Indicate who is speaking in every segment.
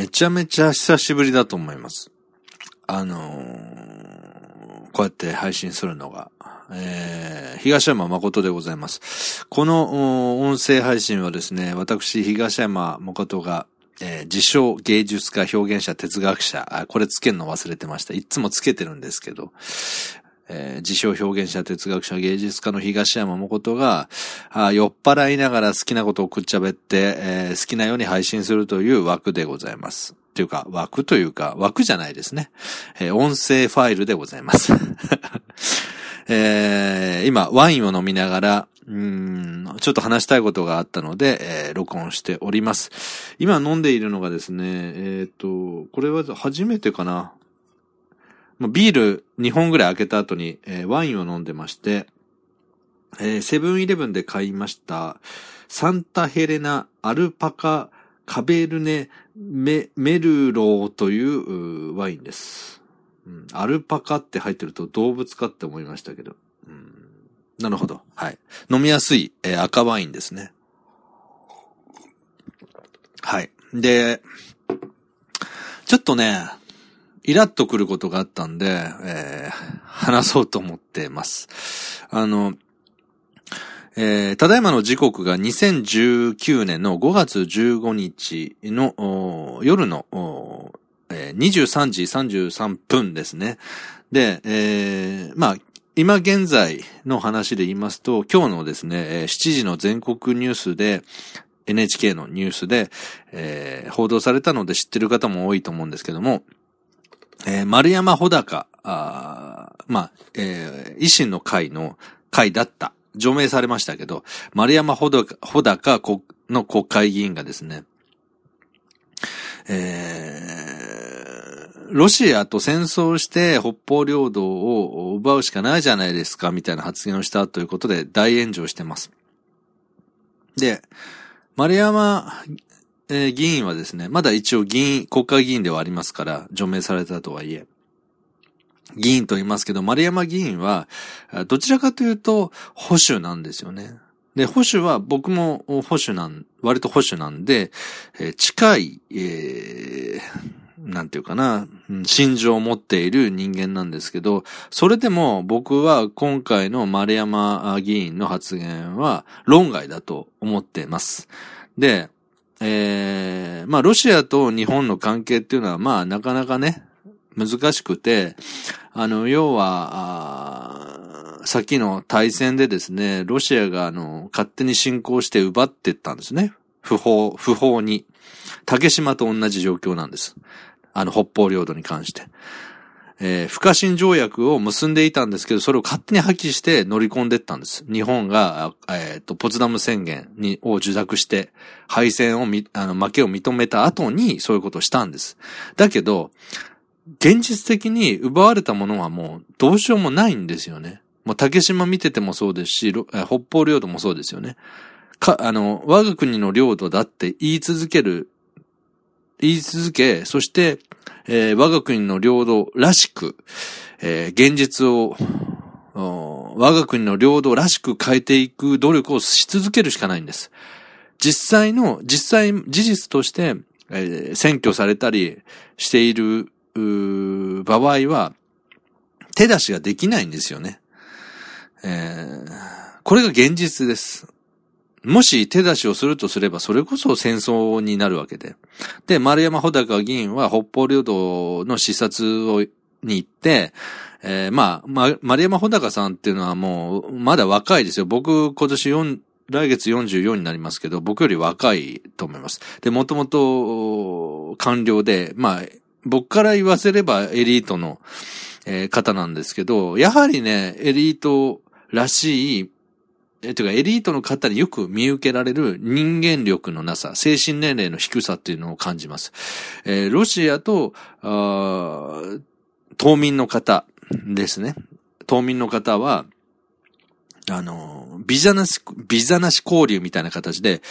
Speaker 1: めちゃめちゃ久しぶりだと思います。あのー、こうやって配信するのが。えー、東山誠でございます。この音声配信はですね、私、東山誠が、えー、自称芸術家、表現者、哲学者、これつけるの忘れてました。いつもつけてるんですけど、えー、自称表現者、哲学者、芸術家の東山誠が、あ酔っ払いながら好きなことをくっちゃべって、えー、好きなように配信するという枠でございます。というか、枠というか、枠じゃないですね。えー、音声ファイルでございます。えー、今、ワインを飲みながら、うん、ちょっと話したいことがあったので、えー、録音しております。今飲んでいるのがですね、えっ、ー、と、これは初めてかな。ビール2本ぐらい開けた後に、えー、ワインを飲んでまして、えー、セブンイレブンで買いました、サンタヘレナアルパカカベルネメメルローというワインです、うん。アルパカって入ってると動物かって思いましたけど。うん、なるほど。はい。飲みやすい、えー、赤ワインですね。はい。で、ちょっとね、イラッとくることがあったんで、えー、話そうと思ってます。あの、えー、ただいまの時刻が2019年の5月15日の夜の、えー、23時33分ですね。で、えー、まあ、今現在の話で言いますと、今日のですね、7時の全国ニュースで、NHK のニュースで、えー、報道されたので知ってる方も多いと思うんですけども、えー、丸山穂高、あまあ、えー、維新の会の会だった。除名されましたけど、丸山穂高穂高の国会議員がですね、えー、ロシアと戦争して北方領土を奪うしかないじゃないですか、みたいな発言をしたということで大炎上してます。で、丸山えー、議員はですね、まだ一応議員、国会議員ではありますから、除名されたとはいえ、議員と言いますけど、丸山議員は、どちらかというと、保守なんですよね。で、保守は僕も保守なん、割と保守なんで、えー、近い、えー、なんていうかな、心情を持っている人間なんですけど、それでも僕は今回の丸山議員の発言は論外だと思っています。で、えー、まあ、ロシアと日本の関係っていうのは、まあ、なかなかね、難しくて、あの、要は、さっきの対戦でですね、ロシアがあの、勝手に侵攻して奪っていったんですね。不法、不法に。竹島と同じ状況なんです。あの、北方領土に関して。えー、不可侵条約を結んでいたんですけど、それを勝手に破棄して乗り込んでったんです。日本が、えっ、ー、と、ポツダム宣言に、を受諾して、敗戦をみ、あの、負けを認めた後に、そういうことをしたんです。だけど、現実的に奪われたものはもう、どうしようもないんですよね。もう、竹島見ててもそうですし、北方領土もそうですよね。か、あの、我が国の領土だって言い続ける、言い続け、そして、えー、我が国の領土らしく、えー、現実を、我が国の領土らしく変えていく努力をし続けるしかないんです。実際の、実際、事実として、えー、選挙されたりしている、場合は、手出しができないんですよね。えー、これが現実です。もし手出しをするとすれば、それこそ戦争になるわけで。で、丸山穂高議員は北方領土の視察を、に行って、えー、まあ、ま、丸山穂高さんっていうのはもう、まだ若いですよ。僕、今年4、来月44になりますけど、僕より若いと思います。で、もともと、官僚で、まあ、僕から言わせればエリートの、えー、方なんですけど、やはりね、エリートらしいえ、というか、エリートの方によく見受けられる人間力のなさ、精神年齢の低さっていうのを感じます。えー、ロシアと、島民の方ですね。島民の方は、あの、ビザなし、ビザなし交流みたいな形で、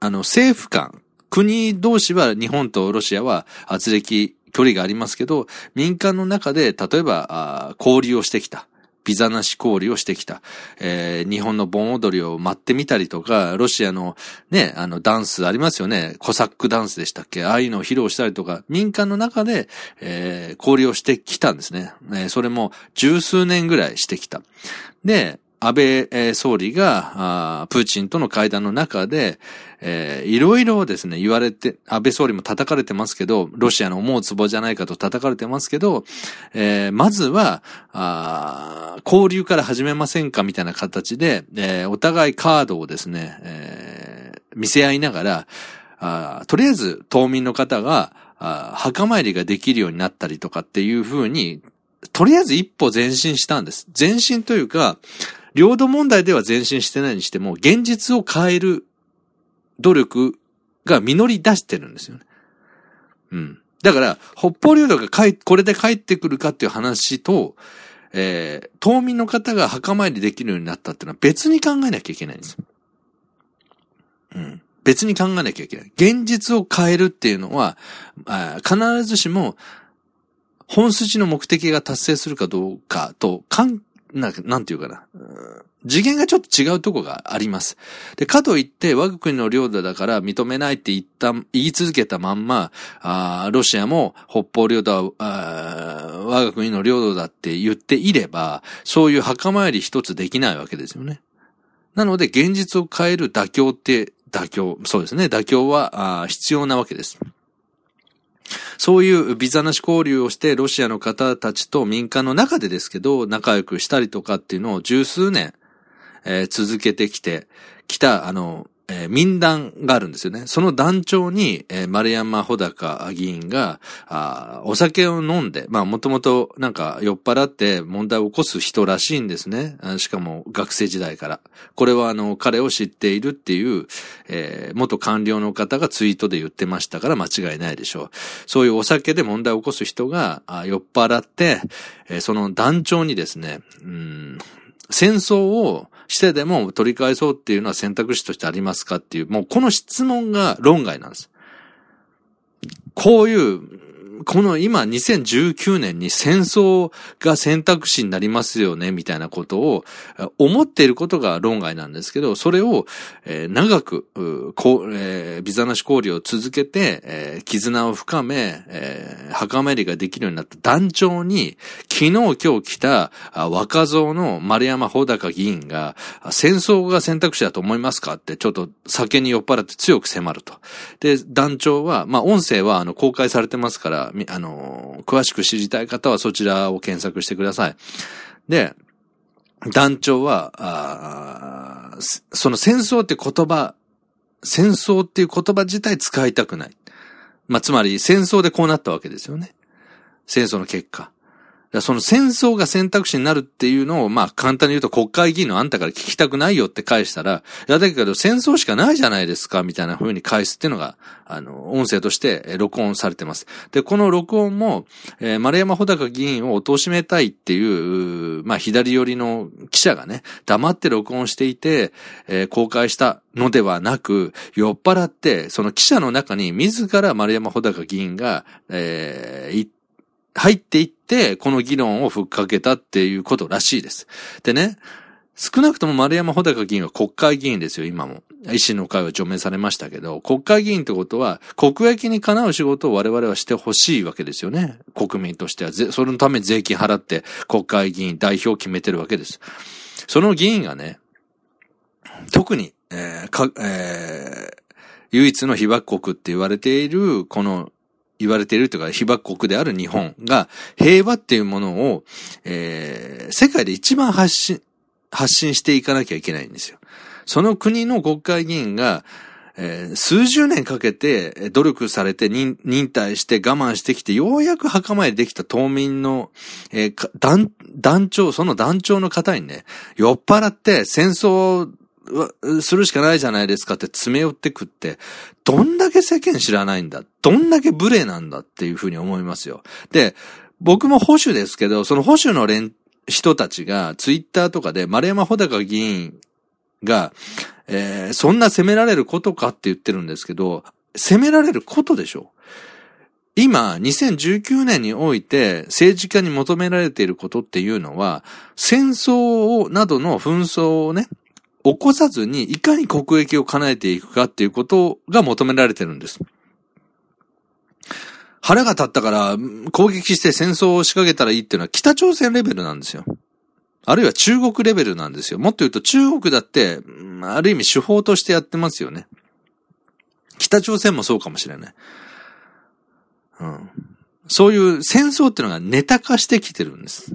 Speaker 1: あの、政府間、国同士は日本とロシアは圧力、距離がありますけど、民間の中で、例えば、交流をしてきた。ビザなし交流をしてきた。えー、日本の盆踊りを待ってみたりとか、ロシアのね、あのダンスありますよね。コサックダンスでしたっけ？ああいうのを披露したりとか、民間の中で、えー、交流をしてきたんですね。えー、それも十数年ぐらいしてきた。で、安倍総理が、プーチンとの会談の中で、いろいろですね、言われて、安倍総理も叩かれてますけど、ロシアの思うツボじゃないかと叩かれてますけど、えー、まずは、交流から始めませんかみたいな形で、えー、お互いカードをですね、えー、見せ合いながら、とりあえず島民の方が、墓参りができるようになったりとかっていうふうに、とりあえず一歩前進したんです。前進というか、領土問題では前進してないにしても、現実を変える努力が実り出してるんですよね。うん。だから、北方領土が帰、これで帰ってくるかっていう話と、えー、島民の方が墓参りできるようになったっていうのは別に考えなきゃいけないんですよ。うん。別に考えなきゃいけない。現実を変えるっていうのは、あ必ずしも、本筋の目的が達成するかどうかと関な、なんていうかな。次元がちょっと違うとこがあります。で、かといって我が国の領土だから認めないって言った、言い続けたまんま、あロシアも北方領土は我が国の領土だって言っていれば、そういう墓参り一つできないわけですよね。なので、現実を変える妥協って、妥協、そうですね、妥協は必要なわけです。そういうビザなし交流をしてロシアの方たちと民間の中でですけど、仲良くしたりとかっていうのを十数年、えー、続けてきて、きた、あの、えー、民団があるんですよね。その団長に、えー、丸山穂高議員が、あお酒を飲んで、まあもともとなんか酔っ払って問題を起こす人らしいんですね。しかも学生時代から。これはあの、彼を知っているっていう、えー、元官僚の方がツイートで言ってましたから間違いないでしょう。そういうお酒で問題を起こす人があ酔っ払って、えー、その団長にですね、うん戦争をしてでも取り返そうっていうのは選択肢としてありますかっていう、もうこの質問が論外なんです。こういうこの今2019年に戦争が選択肢になりますよね、みたいなことを思っていることが論外なんですけど、それを、え、長く、こう、えー、ビザなし交流を続けて、えー、絆を深め、えー、墓参りができるようになった団長に、昨日今日来た若造の丸山穂高議員が、戦争が選択肢だと思いますかってちょっと酒に酔っ払って強く迫ると。で、団長は、まあ音声はあの公開されてますから、あの、詳しく知りたい方はそちらを検索してください。で、団長は、あその戦争って言葉、戦争っていう言葉自体使いたくない。まあ、つまり戦争でこうなったわけですよね。戦争の結果。その戦争が選択肢になるっていうのを、まあ簡単に言うと国会議員のあんたから聞きたくないよって返したら、いやだけど戦争しかないじゃないですか、みたいな風に返すっていうのが、あの、音声として録音されてます。で、この録音も、えー、丸山穂高議員を貶めたいっていう、まあ左寄りの記者がね、黙って録音していて、えー、公開したのではなく、酔っ払って、その記者の中に自ら丸山穂高議員が、えー、入っていって、この議論をふっかけたっていうことらしいです。でね、少なくとも丸山穂高議員は国会議員ですよ、今も。維新の会は除名されましたけど、国会議員ってことは、国益にかなう仕事を我々はしてほしいわけですよね。国民としては。それのため税金払って国会議員代表を決めてるわけです。その議員がね、特に、えー、か、えー、唯一の被爆国って言われている、この言われているというか、被爆国である日本が平和っていうものを、えー、世界で一番発信、発信していかなきゃいけないんですよ。その国の国会議員が、えー、数十年かけて努力されて忍忍耐して我慢してきて、ようやく墓参りできた島民の、えー、団、団長、その団長の方にね、酔っ払って戦争するしかないじゃないですかって詰め寄ってくって、どんだけ世間知らないんだどんだけ無礼なんだっていうふうに思いますよ。で、僕も保守ですけど、その保守の連、人たちがツイッターとかで丸山穂高議員が、えー、そんな責められることかって言ってるんですけど、責められることでしょ今、2019年において政治家に求められていることっていうのは、戦争をなどの紛争をね、起こさずにいかに国益を叶えていくかっていうことが求められてるんです。腹が立ったから攻撃して戦争を仕掛けたらいいっていうのは北朝鮮レベルなんですよ。あるいは中国レベルなんですよ。もっと言うと中国だって、ある意味手法としてやってますよね。北朝鮮もそうかもしれない。うん。そういう戦争っていうのがネタ化してきてるんです。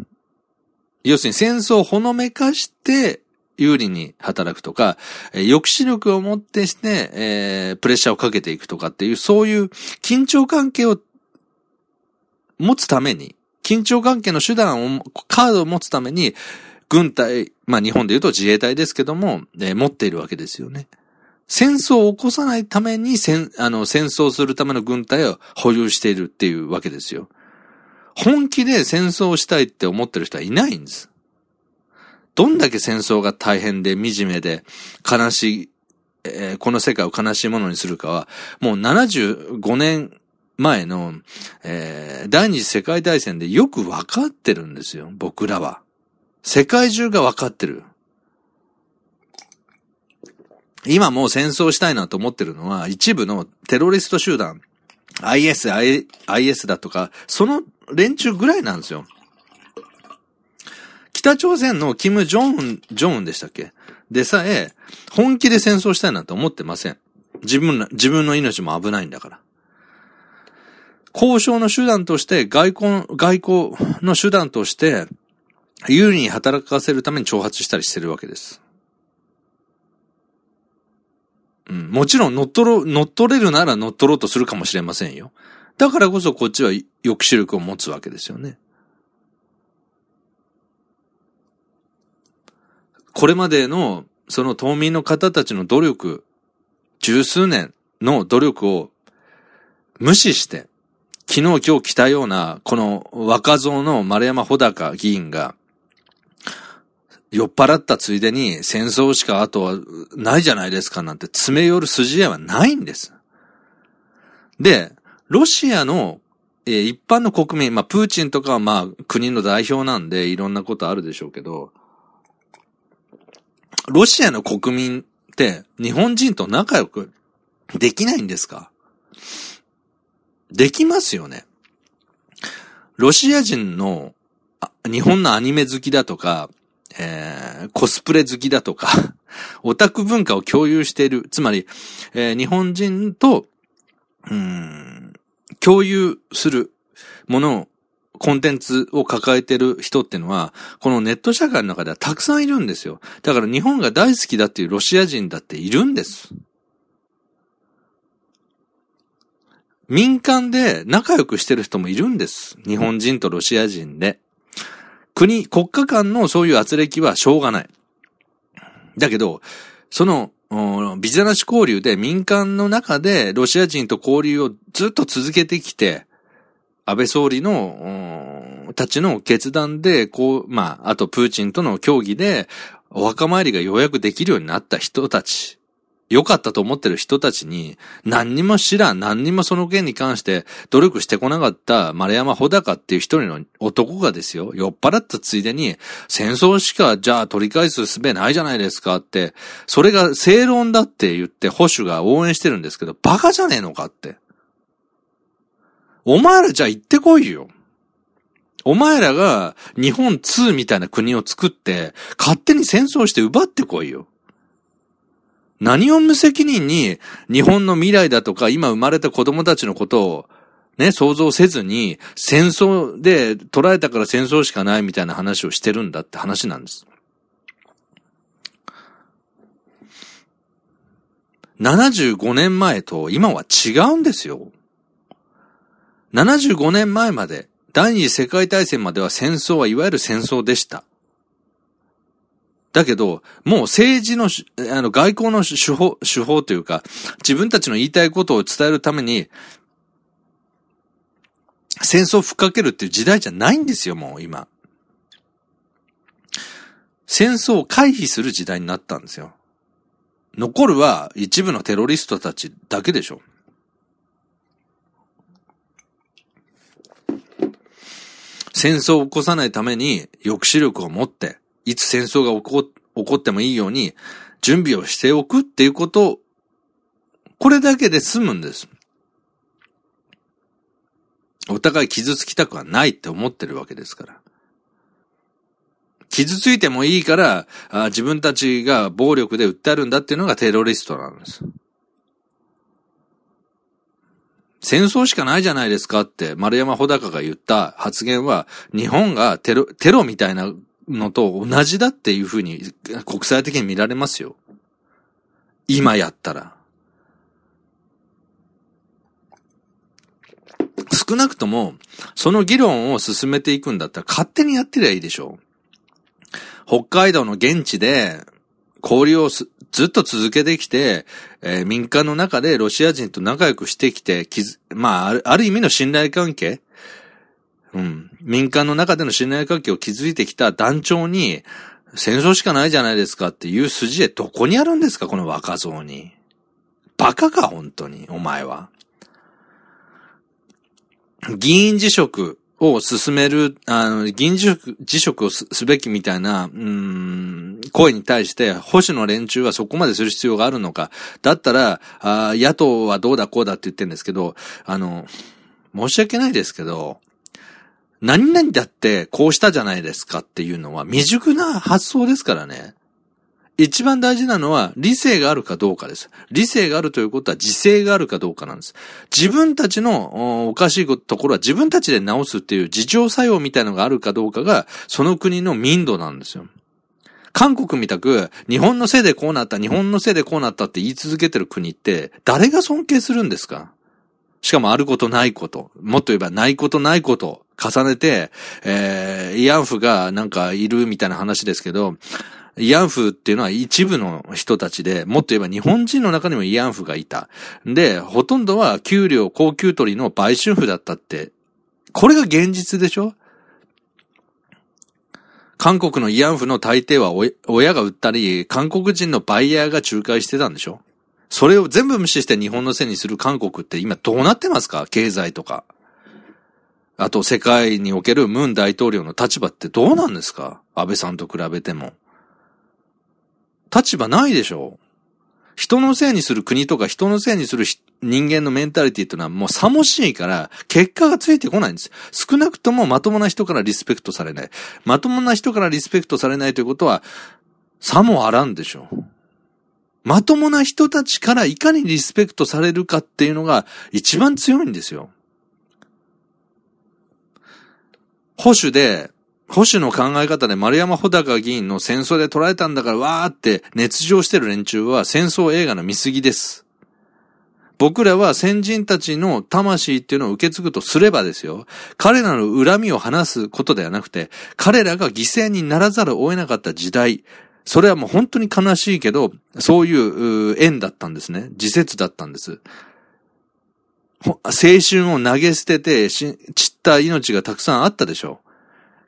Speaker 1: 要するに戦争をほのめかして有利に働くとか、え抑止力をもってして、えー、プレッシャーをかけていくとかっていう、そういう緊張関係を持つために、緊張関係の手段を、カードを持つために、軍隊、まあ日本で言うと自衛隊ですけども、えー、持っているわけですよね。戦争を起こさないために戦、あの、戦争するための軍隊を保有しているっていうわけですよ。本気で戦争をしたいって思ってる人はいないんです。どんだけ戦争が大変で惨めで悲しい、えー、この世界を悲しいものにするかは、もう75年前の、えー、第二次世界大戦でよくわかってるんですよ、僕らは。世界中がわかってる。今もう戦争したいなと思ってるのは、一部のテロリスト集団、IS、IS だとか、その連中ぐらいなんですよ。北朝鮮のキム・ジョン、ジョンでしたっけ？でさえ、本気で戦争したいなんて思ってません。自分、自分の命も危ないんだから。交渉の手段として、外交、外交の手段として、有利に働かせるために挑発したりしてるわけです。うん。もちろん乗っ取ろ、乗っ取れるなら乗っ取ろうとするかもしれませんよ。だからこそこっちは抑止力を持つわけですよね。これまでの、その島民の方たちの努力、十数年の努力を無視して、昨日今日来たような、この若造の丸山穂高議員が、酔っ払ったついでに戦争しかあとはないじゃないですかなんて詰め寄る筋合いはないんです。で、ロシアの、えー、一般の国民、まあ、プーチンとかはまあ、国の代表なんでいろんなことあるでしょうけど、ロシアの国民って日本人と仲良くできないんですか？できますよね。ロシア人の日本のアニメ好きだとか、えー、コスプレ好きだとか、オタク文化を共有している。つまり、えー、日本人と、うん、共有するものを、コンテンツを抱えてる人ってのは、このネット社会の中ではたくさんいるんですよ。だから日本が大好きだっていうロシア人だっているんです。民間で仲良くしてる人もいるんです。日本人とロシア人で。国、国家間のそういう圧力はしょうがない。だけど、その、ビザなし交流で民間の中でロシア人と交流をずっと続けてきて、安倍総理の、たちの決断で、こう、まあ、あとプーチンとの協議で、お墓参りがようやくできるようになった人たち良かったと思ってる人たちに、何にも知らん、何にもその件に関して努力してこなかった丸山穂高っていう一人の男がですよ、酔っ払ったついでに、戦争しかじゃあ取り返す術ないじゃないですかって、それが正論だって言って保守が応援してるんですけど、バカじゃねえのかって。お前らじゃあ行ってこいよ。お前らが日本2みたいな国を作って、勝手に戦争して奪ってこいよ。何を無責任に日本の未来だとか今生まれた子供たちのことをね、想像せずに戦争で捉えたから戦争しかないみたいな話をしてるんだって話なんです。75年前と今は違うんですよ。75年前まで、第二次世界大戦までは戦争はいわゆる戦争でした。だけど、もう政治の、あの、外交の手法、手法というか、自分たちの言いたいことを伝えるために、戦争を吹っかけるっていう時代じゃないんですよ、もう今。戦争を回避する時代になったんですよ。残るは一部のテロリストたちだけでしょ。戦争を起こさないために抑止力を持って、いつ戦争が起こ起こってもいいように準備をしておくっていうことをこれだけで済むんです。お互い傷つきたくはないって思ってるわけですから。傷ついてもいいからあ、自分たちが暴力で訴えるんだっていうのがテロリストなんです。戦争しかないじゃないですかって丸山穂高が言った発言は、日本がテロ、テロみたいなのと同じだっていうふうに国際的に見られますよ。今やったら。少なくとも、その議論を進めていくんだったら勝手にやってりゃいいでしょう。北海道の現地で交流をすずっと続けてきて、えー、民間の中でロシア人と仲良くしてきて、きずまあ、ある、ある意味の信頼関係？うん。民間の中での信頼関係を築いてきた団長に、戦争しかないじゃないですかっていう筋でどこにあるんですか？この若造に。バカか本当に、お前は。議員辞職を進める、あの、議員辞職辞職をすべきみたいな、うん、声に対して、保守の連中はそこまでする必要があるのか。だったら、あ野党はどうだこうだって言ってるんですけど、あの、申し訳ないですけど、何々だってこうしたじゃないですかっていうのは未熟な発想ですからね。一番大事なのは理性があるかどうかです。理性があるということは自制があるかどうかなんです。自分たちのおかしいところは自分たちで直すっていう自浄作用みたいのがあるかどうかがその国の民度なんですよ。韓国みたく日本のせいでこうなった、日本のせいでこうなったって言い続けてる国って誰が尊敬するんですか？しかもあることないこと。もっと言えばないことないこと重ねて、えー、慰安婦がなんかいるみたいな話ですけど、慰安婦っていうのは一部の人たちで、もっと言えば日本人の中にも慰安婦がいた。で、ほとんどは給料高級取りの売春婦だったって、これが現実でしょ？韓国の慰安婦の大抵は親が売ったり、韓国人のバイヤーが仲介してたんでしょ？それを全部無視して日本のせいにする韓国って今どうなってますか？経済とか。あと世界におけるムン大統領の立場ってどうなんですか？安倍さんと比べても。立場ないでしょ人のせいにする国とか人のせいにする人間のメンタリティっていうのはもう寂しいから結果がついてこないんです。少なくともまともな人からリスペクトされない。まともな人からリスペクトされないということは、さもあらんでしょう。まともな人たちからいかにリスペクトされるかっていうのが一番強いんですよ。保守で保守の考え方で丸山穂高議員の戦争で捉えたんだからわーって熱情してる連中は戦争映画の見過ぎです。僕らは先人たちの魂っていうのを受け継ぐとすればですよ。彼らの恨みを話すことではなくて、彼らが犠牲にならざるを得なかった時代、それはもう本当に悲しいけど、そういう縁だったんですね。自説だったんです。青春を投げ捨てて散った命がたくさんあったでしょう。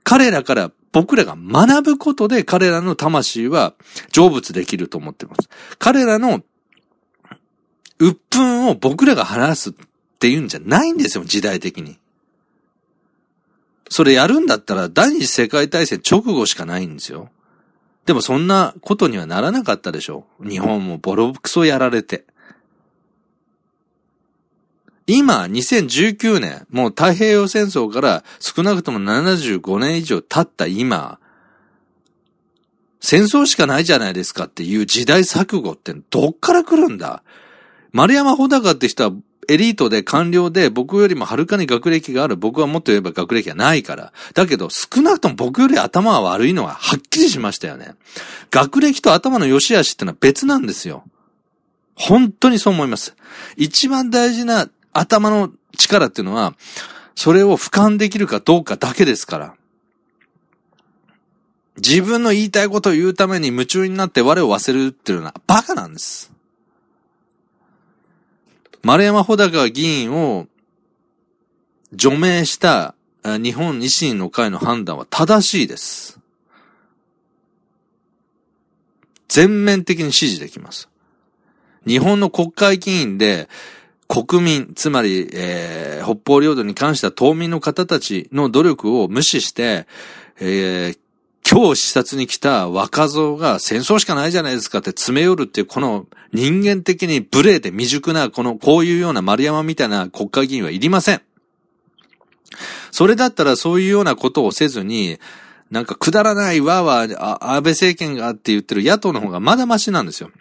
Speaker 1: 彼らから僕らが学ぶことで彼らの魂は成仏できると思ってます。彼らの鬱憤を僕らが話すっていうんじゃないんですよ、時代的に。それやるんだったら第二次世界大戦直後しかないんですよ。でもそんなことにはならなかったでしょう。日本もボロクソやられて。今、2019年、もう太平洋戦争から少なくとも75年以上経った今、戦争しかないじゃないですかっていう時代錯誤ってどっから来るんだ？丸山穂高って人はエリートで官僚で僕よりもはるかに学歴がある。僕はもっと言えば学歴がないから。だけど少なくとも僕より頭が悪いのははっきりしましたよね。学歴と頭の良し悪しってのは別なんですよ。本当にそう思います。一番大事な頭の力っていうのは、それを俯瞰できるかどうかだけですから。自分の言いたいことを言うために夢中になって我を忘れるっていうのはバカなんです。丸山穂高議員を除名した日本維新の会の判断は正しいです。全面的に支持できます。日本の国会議員で国民、つまり、えー、北方領土に関しては島民の方たちの努力を無視して、えー、今日視察に来た若造が戦争しかないじゃないですかって詰め寄るっていう、この人間的に無礼で未熟な、この、こういうような丸山みたいな国会議員はいりません。それだったらそういうようなことをせずに、なんかくだらないわわ、安倍政権がって言ってる野党の方がまだマシなんですよ。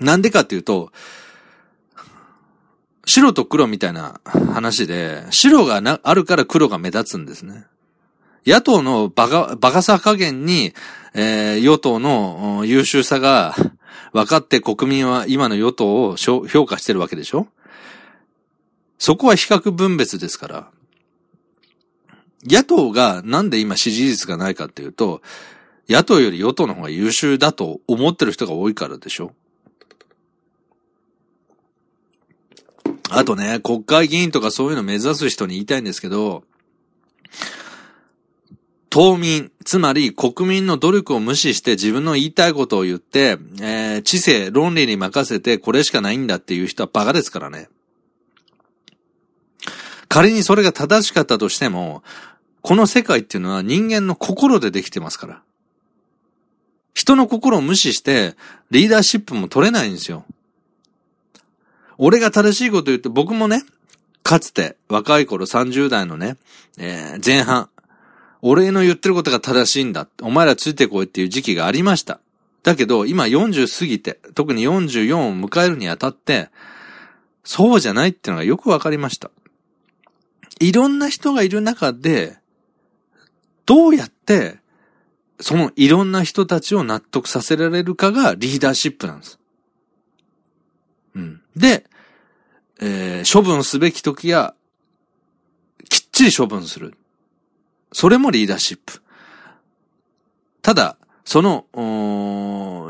Speaker 1: なんでかっていうと、白と黒みたいな話で、白がな、あるから黒が目立つんですね。野党のバカ、バカさ加減に、えー、与党の優秀さが分かって国民は今の与党を評価してるわけでしょそこは比較分別ですから。野党がなんで今支持率がないかっていうと、野党より与党の方が優秀だと思ってる人が多いからでしょあとね、国会議員とかそういうの目指す人に言いたいんですけど、島民、つまり国民の努力を無視して自分の言いたいことを言って、えー、知性、論理に任せてこれしかないんだっていう人はバカですからね。仮にそれが正しかったとしても、この世界っていうのは人間の心でできてますから。人の心を無視してリーダーシップも取れないんですよ。俺が正しいこと言って僕もね、かつて若い頃30代のね、えー、前半、俺の言ってることが正しいんだ。お前らついてこいっていう時期がありました。だけど、今40過ぎて、特に44を迎えるにあたって、そうじゃないっていうのがよくわかりました。いろんな人がいる中で、どうやって、そのいろんな人たちを納得させられるかがリーダーシップなんです。で、えー、処分すべき時は、きっちり処分する。それもリーダーシップ。ただ、その、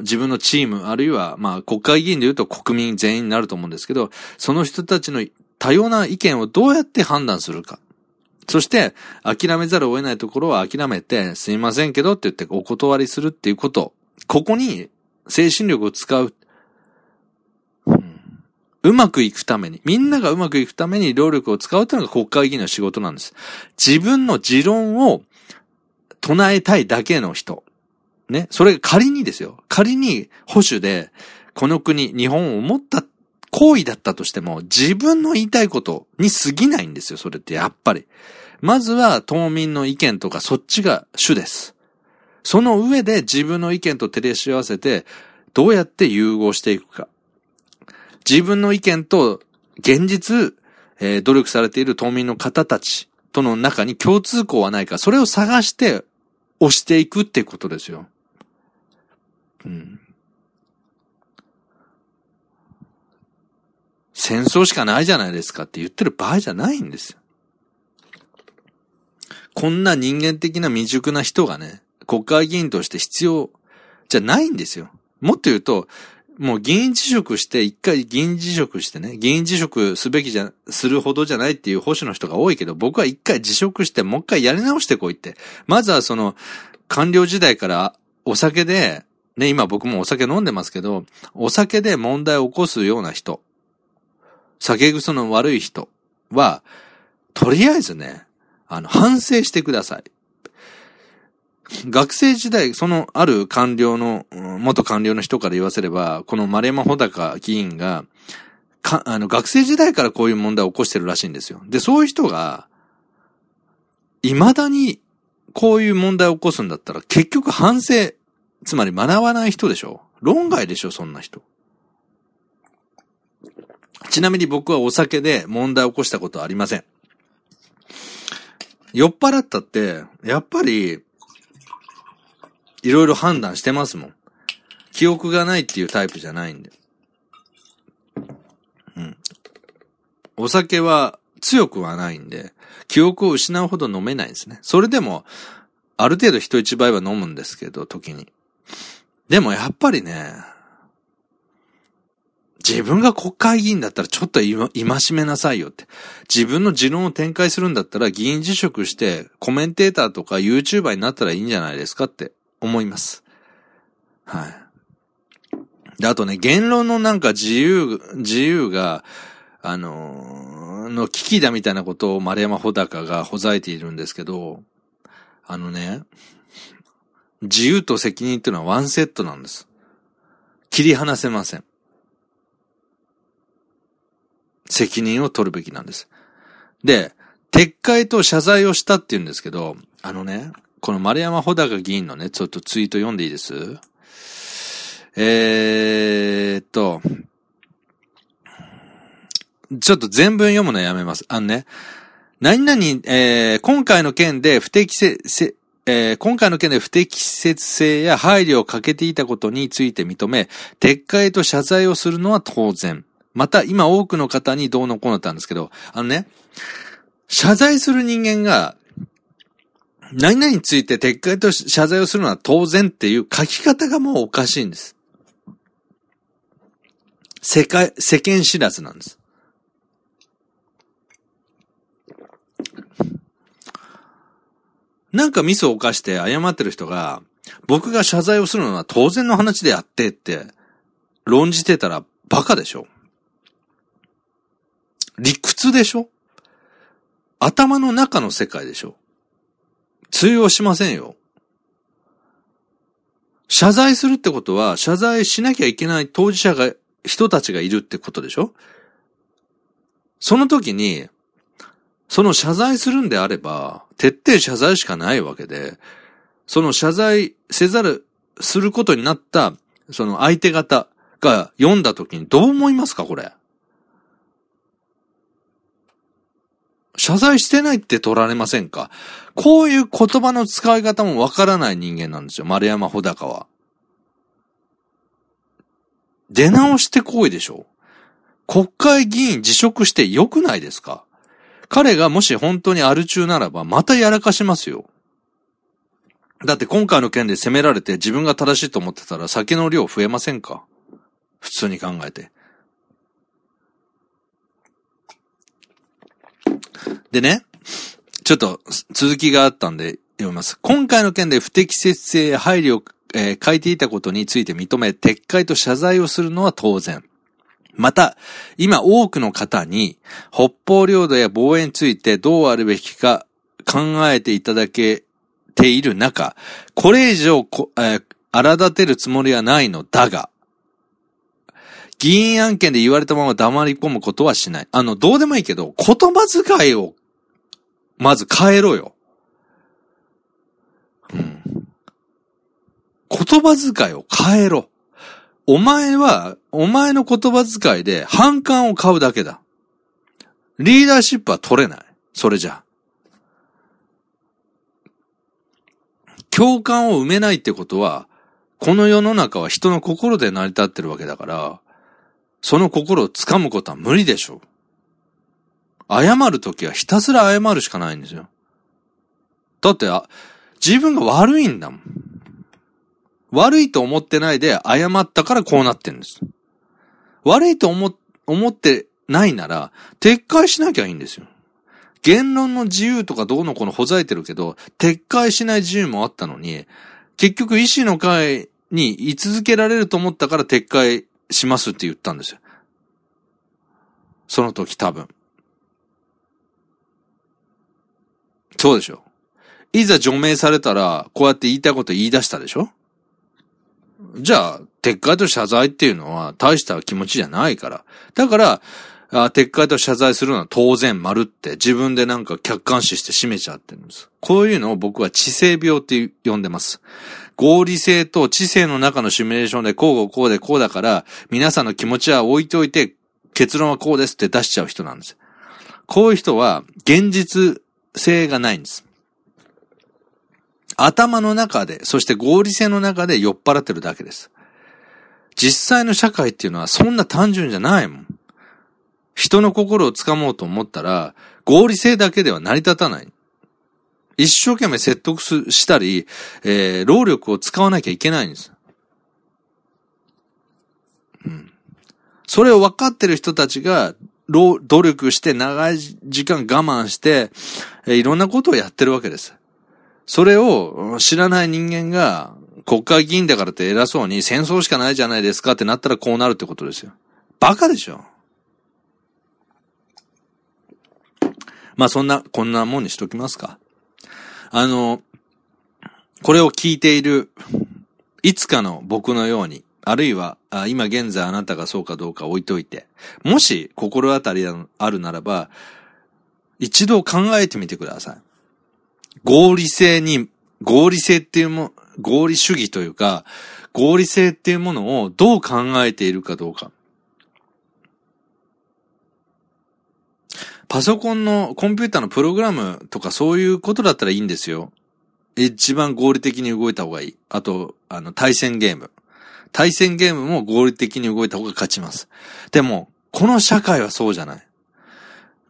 Speaker 1: 自分のチーム、あるいは、まあ、国会議員で言うと国民全員になると思うんですけど、その人たちの多様な意見をどうやって判断するか。そして、諦めざるを得ないところは諦めて、すいませんけどって言ってお断りするっていうこと。ここに精神力を使う。うまくいくために、みんながうまくいくために労力を使うというのが国会議員の仕事なんです。自分の持論を唱えたいだけの人。ね。それが仮にですよ。仮に保守で、この国、日本を持った行為だったとしても、自分の言いたいことに過ぎないんですよ、それってやっぱり。まずは島民の意見とかそっちが主です。その上で自分の意見と照らし合わせて、どうやって融合していくか。自分の意見と現実、えー、努力されている島民の方たちとの中に共通項はないか、それを探して押していくってことですよ。うん。戦争しかないじゃないですかって言ってる場合じゃないんですよ。こんな人間的な未熟な人がね、国会議員として必要じゃないんですよ。もっと言うと、もう議員辞職して、一回議員辞職してね、議員辞職すべきじゃ、するほどじゃないっていう保守の人が多いけど、僕は一回辞職して、もう一回やり直してこいって。まずはその、官僚時代からお酒で、ね、今僕もお酒飲んでますけど、お酒で問題を起こすような人。酒癖の悪い人は、とりあえずね、あの、反省してください。学生時代、そのある官僚の、元官僚の人から言わせれば、この丸山穂高議員が、か、あの、学生時代からこういう問題を起こしてるらしいんですよ。で、そういう人が、未だにこういう問題を起こすんだったら、結局反省、つまり学ばない人でしょ論外でしょそんな人。ちなみに僕はお酒で問題を起こしたことはありません。酔っ払ったって、やっぱり、いろいろ判断してますもん。記憶がないっていうタイプじゃないんで。うん。お酒は強くはないんで、記憶を失うほど飲めないんですね。それでも、ある程度人一倍は飲むんですけど、時に。でもやっぱりね、自分が国会議員だったらちょっと今しめなさいよって。自分の持論を展開するんだったら議員辞職してコメンテーターとか YouTuber になったらいいんじゃないですかって思います。はい。で、あとね、言論のなんか自由、自由が、あのー、の危機だみたいなことを丸山穂高がほざいているんですけど、あのね、自由と責任っていうのはワンセットなんです。切り離せません。責任を取るべきなんです。で、撤回と謝罪をしたって言うんですけど、あのね、この丸山穂高議員のね、ちょっとツイート読んでいいです？えーっと、ちょっと全文読むのやめます。あのね、何々、えー、今回の件で不適切、えー、今回の件で不適切性や配慮を欠けていたことについて認め、撤回と謝罪をするのは当然。また、今多くの方にどうのこうのったんですけど、あのね、謝罪する人間が、何々について撤回と謝罪をするのは当然っていう書き方がもうおかしいんです。世界、世間知らずなんです。なんかミスを犯して謝ってる人が、僕が謝罪をするのは当然の話であってって、論じてたらバカでしょ理屈でしょ頭の中の世界でしょ通用しませんよ。謝罪するってことは、謝罪しなきゃいけない当事者が、人たちがいるってことでしょ？その時に、その謝罪するんであれば、徹底謝罪しかないわけで、その謝罪せざる、することになった、その相手方が読んだ時にどう思いますか、これ？謝罪してないって取られませんか？こういう言葉の使い方もわからない人間なんですよ、丸山穂高は。出直してこいでしょ国会議員辞職して良くないですか？彼がもし本当にアル中ならば、またやらかしますよ。だって今回の件で責められて自分が正しいと思ってたら酒の量増えませんか？普通に考えて。でね、ちょっと続きがあったんで読みます。今回の件で不適切性配慮を、えー、書いていたことについて認め、撤回と謝罪をするのは当然。また、今多くの方に、北方領土や防衛についてどうあるべきか考えていただけている中、これ以上こ、えー、荒立てるつもりはないのだが、議員案件で言われたまま黙り込むことはしない。あの、どうでもいいけど、言葉遣いを、まず変えろよ。うん。言葉遣いを変えろ。お前は、お前の言葉遣いで反感を買うだけだ。リーダーシップは取れない。それじゃ。共感を埋めないってことは、この世の中は人の心で成り立ってるわけだから、その心を掴むことは無理でしょう。謝るときはひたすら謝るしかないんですよ。だって、自分が悪いんだもん。悪いと思ってないで謝ったからこうなってんです。悪いと思、思ってないなら、撤回しなきゃいいんですよ。言論の自由とかどうのこのほざいてるけど、撤回しない自由もあったのに、結局意志の会に居続けられると思ったから撤回しますって言ったんですよ。その時多分。そうでしょ。いざ除名されたら、こうやって言いたいこと言い出したでしょじゃあ、撤回と謝罪っていうのは大した気持ちじゃないから。だから、あ撤回と謝罪するのは当然丸って自分でなんか客観視して締めちゃってるんです。こういうのを僕は知性病って呼んでます。合理性と知性の中のシミュレーションでこうこうでこうだから皆さんの気持ちは置いておいて結論はこうですって出しちゃう人なんです。こういう人は現実性がないんです。頭の中で、そして合理性の中で酔っ払ってるだけです。実際の社会っていうのはそんな単純じゃないもん。人の心をつかもうと思ったら、合理性だけでは成り立たない。一生懸命説得すしたり、えー、労力を使わなきゃいけないんです。うん。それを分かってる人たちが、労努力して長い時間我慢して、えー、いろんなことをやってるわけです。それを知らない人間が国会議員だからって偉そうに戦争しかないじゃないですかってなったらこうなるってことですよ。バカでしょまあそんな、こんなもんにしときますか。あの、これを聞いている、いつかの僕のように、あるいは、今現在あなたがそうかどうか置いといて、もし心当たりあるならば、一度考えてみてください。合理性に、合理性っていうも、合理主義というか、合理性っていうものをどう考えているかどうか。パソコンのコンピューターのプログラムとかそういうことだったらいいんですよ。一番合理的に動いた方がいい。あと、あの、対戦ゲーム。対戦ゲームも合理的に動いた方が勝ちます。でも、この社会はそうじゃない。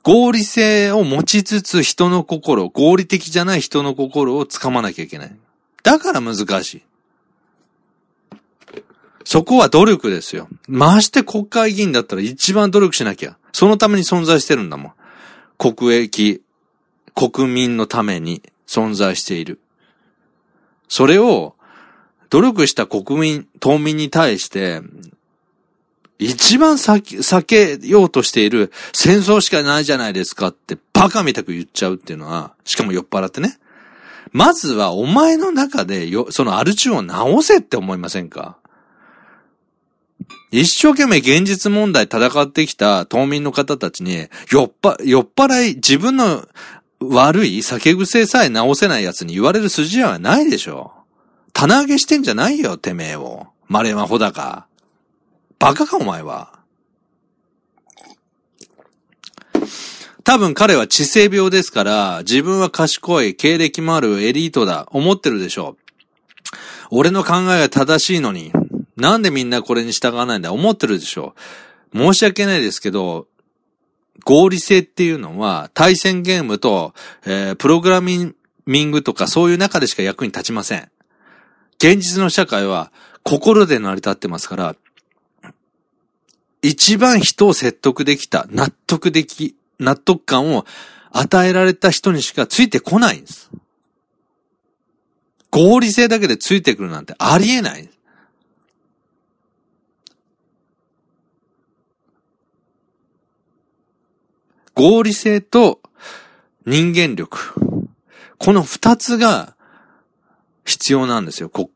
Speaker 1: 合理性を持ちつつ人の心、合理的じゃない人の心をつかまなきゃいけない。だから難しい。そこは努力ですよ。まして国会議員だったら一番努力しなきゃ。そのために存在してるんだもん。国益、国民のために存在している。それを、努力した国民、島民に対して、一番避けようとしている戦争しかないじゃないですかってバカみたく言っちゃうっていうのは、しかも酔っ払ってね。まずはお前の中でよ、そのアルチューンを直せって思いませんか？一生懸命現実問題戦ってきた島民の方たちに、酔っぱ、酔っ払い、自分の悪い酒癖さえ直せない奴に言われる筋合いはないでしょ。棚上げしてんじゃないよ、てめえを。マレマホだか。バカか、お前は。多分彼は知性病ですから、自分は賢い、経歴もあるエリートだ、思ってるでしょう。俺の考えが正しいのに、なんでみんなこれに従わないんだ、思ってるでしょ。申し訳ないですけど、合理性っていうのは、対戦ゲームと、えー、プログラミングとかそういう中でしか役に立ちません。現実の社会は心で成り立ってますから、一番人を説得できた、納得でき、納得感を与えられた人にしかついてこないんです。合理性だけでついてくるなんてありえない。合理性と人間力。この二つが必要なんですよ、国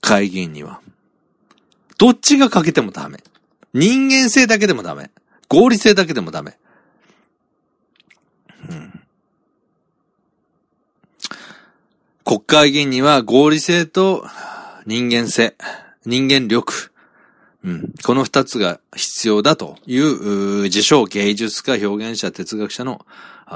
Speaker 1: 会議員には。どっちが欠けてもダメ。人間性だけでもダメ。合理性だけでもダメ。うん、国会議員には合理性と人間性、人間力、うん、この二つが必要だという、自称芸術家、表現者、哲学者の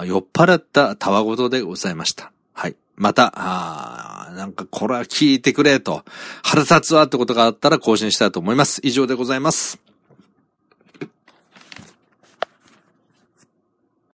Speaker 1: 酔っ払ったたわごとでございました。はい。また、あなんかこれは聞いてくれと、腹立つわってことがあったら更新したいと思います。以上でございます。